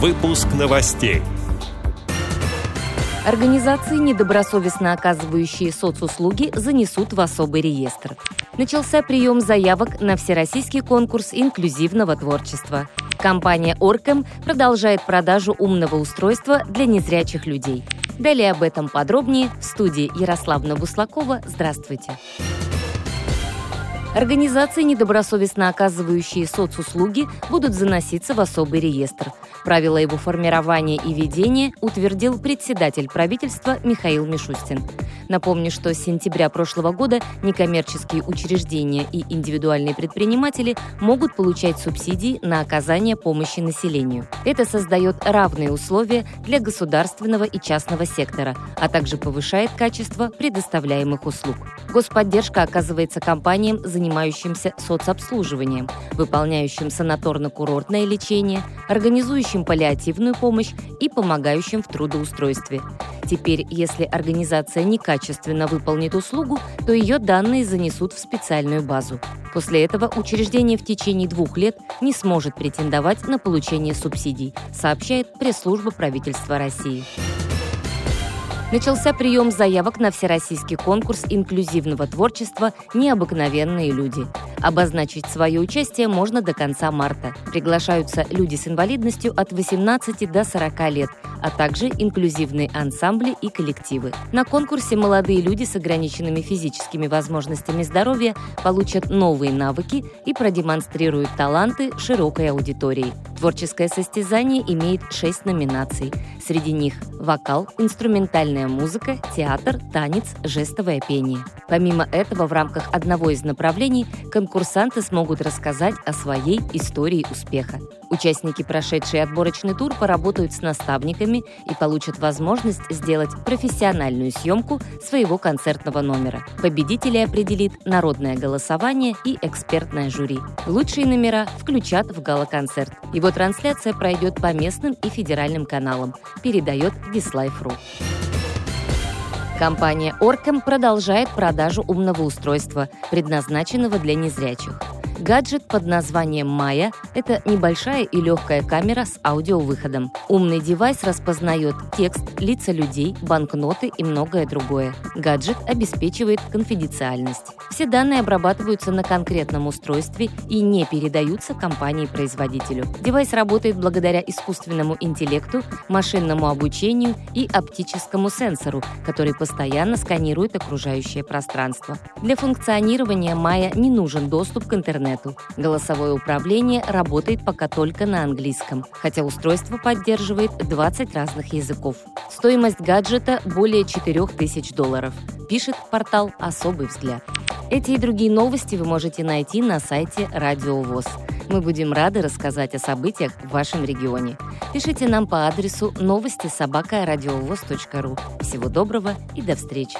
Выпуск новостей. Организации, недобросовестно оказывающие соцуслуги, занесут в особый реестр. Начался прием заявок на всероссийский конкурс инклюзивного творчества. Компания «Оркэм» продолжает продажу умного устройства для незрячих людей. Далее об этом подробнее в студии Ярославна Буслакова. Здравствуйте. Организации, недобросовестно оказывающие соцуслуги, будут заноситься в особый реестр. Правила его формирования и ведения утвердил председатель правительства Михаил Мишустин. Напомню, что с сентября прошлого года некоммерческие учреждения и индивидуальные предприниматели могут получать субсидии на оказание помощи населению. Это создает равные условия для государственного и частного сектора, а также повышает качество предоставляемых услуг. Господдержка оказывается компаниям, занимающимся соцобслуживанием, выполняющим санаторно-курортное лечение, организующим паллиативную помощь и помогающим в трудоустройстве. Теперь, если организация некачественно выполнит услугу, то ее данные занесут в специальную базу. После этого учреждение в течение двух лет не сможет претендовать на получение субсидий, сообщает пресс-служба правительства России. Начался прием заявок на всероссийский конкурс инклюзивного творчества «Необыкновенные люди». Обозначить свое участие можно до конца марта. Приглашаются люди с инвалидностью от 18 до 40 лет, а также инклюзивные ансамбли и коллективы. На конкурсе молодые люди с ограниченными физическими возможностями здоровья получат новые навыки и продемонстрируют таланты широкой аудитории. Творческое состязание имеет шесть номинаций. Среди них вокал, инструментальная музыка, театр, танец, жестовое пение. Помимо этого, в рамках одного из направлений конкурсанты смогут рассказать о своей истории успеха. Участники, прошедшие отборочный тур, поработают с наставниками и получат возможность сделать профессиональную съемку своего концертного номера. Победителей определит народное голосование и экспертное жюри. Лучшие номера включат в гала-концерт. Его трансляция пройдет по местным и федеральным каналам, передает Dislife.ru. Компания OrCam продолжает продажу умного устройства, предназначенного для незрячих. Гаджет под названием «MyEye» — это небольшая и легкая камера с аудиовыходом. Умный девайс распознает текст, лица людей, банкноты и многое другое. Гаджет обеспечивает конфиденциальность. Все данные обрабатываются на конкретном устройстве и не передаются компании-производителю. Девайс работает благодаря искусственному интеллекту, машинному обучению и оптическому сенсору, который постоянно сканирует окружающее пространство. Для функционирования Майя не нужен доступ к интернету интернету. Голосовое управление работает пока только на английском, хотя устройство поддерживает 20 разных языков. Стоимость гаджета более 4000 долларов, пишет портал «Особый взгляд». Эти и другие новости вы можете найти на сайте Радио ВОЗ. Мы будем рады рассказать о событиях в вашем регионе. Пишите нам по адресу новости собака ру. Всего доброго и до встречи!